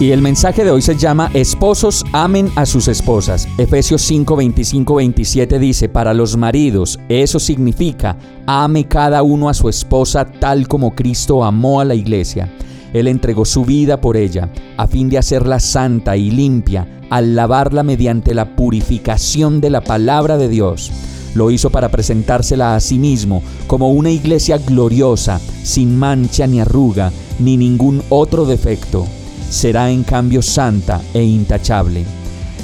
Y el mensaje de hoy se llama Esposos amen a sus esposas. Efesios 5, 25, 27 dice, para los maridos, eso significa, ame cada uno a su esposa tal como Cristo amó a la iglesia. Él entregó su vida por ella, a fin de hacerla santa y limpia, al lavarla mediante la purificación de la palabra de Dios. Lo hizo para presentársela a sí mismo como una iglesia gloriosa, sin mancha ni arruga, ni ningún otro defecto será en cambio santa e intachable.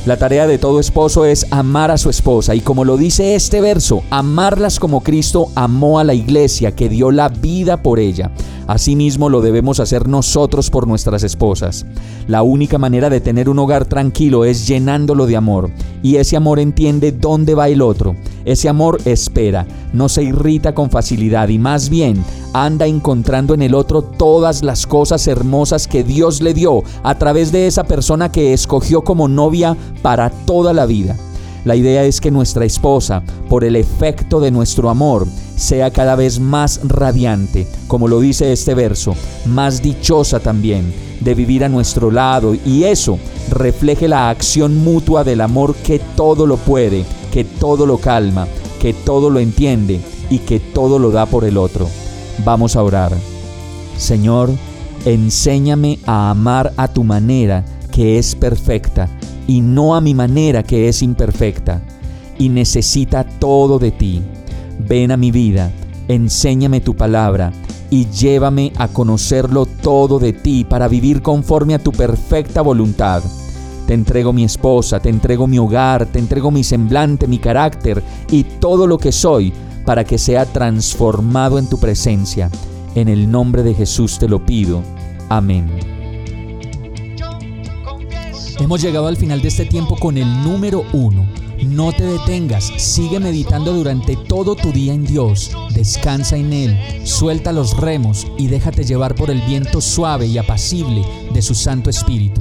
La tarea de todo esposo es amar a su esposa y como lo dice este verso, amarlas como Cristo amó a la iglesia que dio la vida por ella. Asimismo lo debemos hacer nosotros por nuestras esposas. La única manera de tener un hogar tranquilo es llenándolo de amor y ese amor entiende dónde va el otro. Ese amor espera, no se irrita con facilidad y más bien anda encontrando en el otro todas las cosas hermosas que Dios le dio a través de esa persona que escogió como novia para toda la vida. La idea es que nuestra esposa, por el efecto de nuestro amor, sea cada vez más radiante, como lo dice este verso, más dichosa también de vivir a nuestro lado y eso refleje la acción mutua del amor que todo lo puede, que todo lo calma, que todo lo entiende y que todo lo da por el otro. Vamos a orar. Señor, enséñame a amar a tu manera que es perfecta y no a mi manera que es imperfecta y necesita todo de ti. Ven a mi vida, enséñame tu palabra y llévame a conocerlo todo de ti para vivir conforme a tu perfecta voluntad. Te entrego mi esposa, te entrego mi hogar, te entrego mi semblante, mi carácter y todo lo que soy para que sea transformado en tu presencia. En el nombre de Jesús te lo pido. Amén. Hemos llegado al final de este tiempo con el número uno. No te detengas, sigue meditando durante todo tu día en Dios, descansa en Él, suelta los remos y déjate llevar por el viento suave y apacible de su Santo Espíritu.